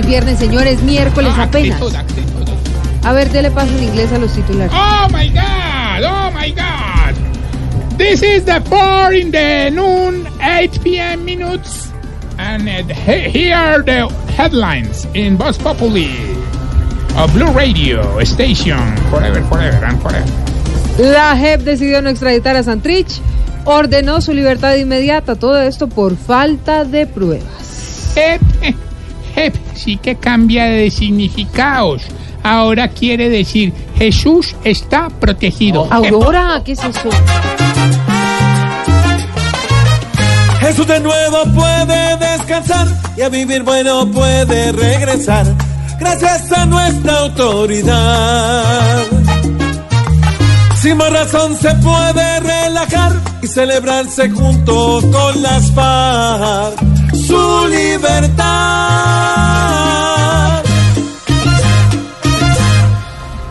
¿Cuál viernes, señores? Miércoles Ah, apenas. actitud, actitud. A ver, dele paso en inglés a los titulares. Oh my God! Oh my God! This is the 4 in the noon, 8 p.m. minutes. And uh, he- here are the headlines in Voz Populi. A Blue Radio Station. Forever, forever, and forever. La JEP decidió no extraditar a Santrich, ordenó su libertad inmediata. Todo esto por falta de pruebas. Sí que cambia de significados. Ahora quiere decir Jesús está protegido. Aurora, ¿qué es eso? Jesús de nuevo puede descansar y a vivir bueno puede regresar. Gracias a nuestra autoridad. Sin más razón se puede relajar y celebrarse junto con las FARC. Su libertad.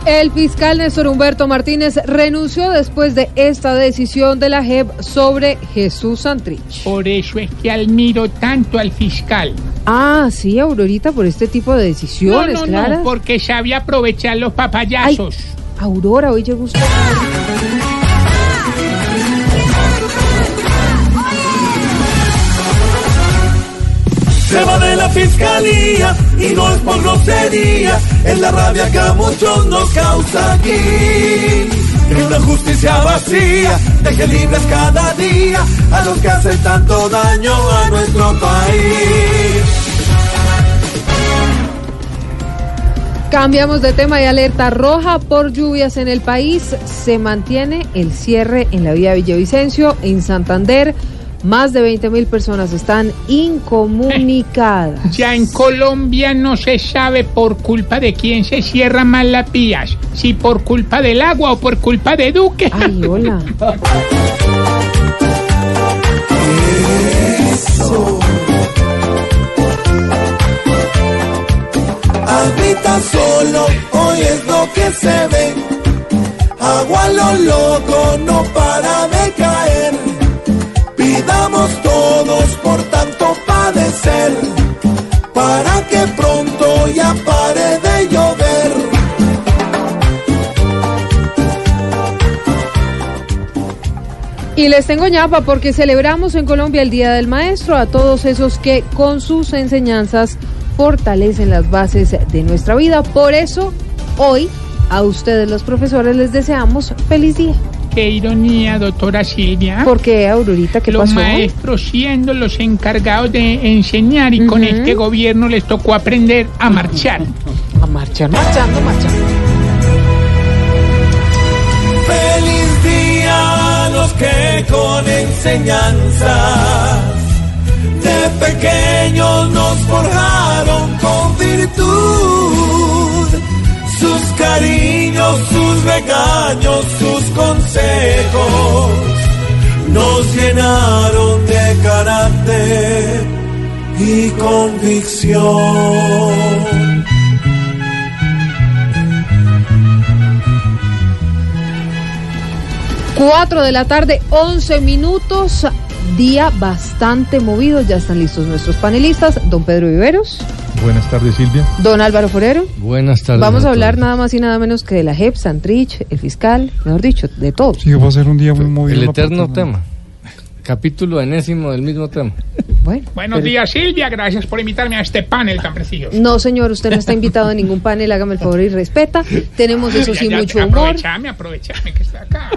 El fiscal Néstor Humberto Martínez renunció después de esta decisión de la JEP sobre Jesús Santrich. Por eso es que admiro tanto al fiscal. Ah, sí, Aurorita, por este tipo de decisiones, no, Clara. no, porque sabe aprovechar los Ay, papayazos. Aurora, hoy llegó usted. Fiscalía y no es por grosería, es la rabia que a muchos nos causa aquí. Que una justicia vacía deje libres cada día a los que hacen tanto daño a nuestro país. Cambiamos de tema y alerta roja por lluvias en el país. Se mantiene el cierre en la vía Villavicencio, en Santander. Más de 20 mil personas están incomunicadas. Ya en Colombia no se sabe por culpa de quién se cierran más las vías, si por culpa del agua o por culpa de Duque. Ay, hola. Solo, hoy es lo que se ve. Agua lo loco no para padecer, para que pronto ya pare de llover. Y les tengo ñapa porque celebramos en Colombia el Día del Maestro a todos esos que con sus enseñanzas fortalecen las bases de nuestra vida. Por eso, hoy a ustedes los profesores les deseamos feliz día. Qué ironía, doctora Silvia. Porque Aurorita, ¿qué los pasó? maestros siendo los encargados de enseñar y con este gobierno les tocó aprender a marchar. A marchar, marchando, marchando. Feliz día a los que con enseñanzas de pequeños nos forjaron con regaños, sus consejos nos llenaron de carácter y convicción. Cuatro de la tarde, 11 minutos. Día bastante movido. Ya están listos nuestros panelistas. Don Pedro Viveros, Buenas tardes, Silvia. don Álvaro Forero. Buenas tardes. Vamos a hablar nada más y nada menos que de la JEP, Santrich, el fiscal, mejor dicho, de todo. Sí, va a ser un día muy movido. El ¿no? eterno tema. Capítulo enésimo del mismo tema. Bueno, Buenos pero- días, Silvia. Gracias por invitarme a este panel tan precioso. No, señor, usted no está invitado a ningún panel, hágame el favor y respeta. Tenemos, eso sí, Ya, ya, mucho humor. Aprovechame, aprovechame que está acá.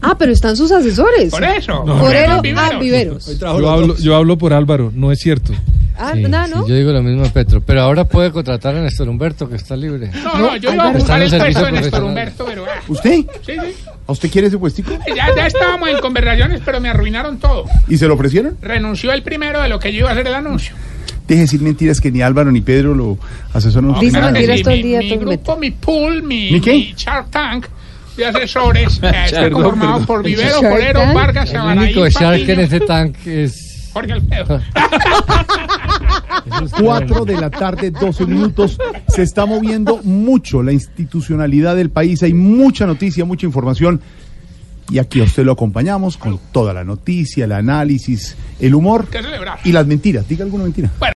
Ah, pero están sus asesores. Por eso. Forero Viveros. a Viveros. Yo hablo, yo hablo por Álvaro, no es cierto. Ah, Sí, nada, sí, ¿no? yo digo lo mismo a Petro, pero ahora puede contratar a Néstor Humberto, que está libre. No, no, yo iba a buscar el puesto de Néstor. Humberto, pero... ah, ¿Usted? Sí, sí. ¿A usted quiere ese puestico? Ya, ya estábamos en conversaciones, pero me arruinaron todo. ¿Y se lo ofrecieron? Renunció el primero de lo que yo iba a hacer el anuncio. Deje de decir mentiras que ni Álvaro ni Pedro lo asesoran. a Dice usted. claro que mentiras sí, todo el mi- día, Mi, el grupo, mi pool, mi, ¿Mi qué? mi Shark Tank de asesores eh, está conformado perdón. por Vivero, ¿Shark Forero, Tank? Vargas, El único shark en ese tanque es... Jorge Alfredo. es usted. 4 de la tarde, 12 minutos. Se está moviendo mucho la institucionalidad del país. Hay mucha noticia, mucha información. Y aquí a usted lo acompañamos con toda la noticia, el análisis, el humor ¿Qué celebrar? y las mentiras. Diga alguna mentira. Bueno.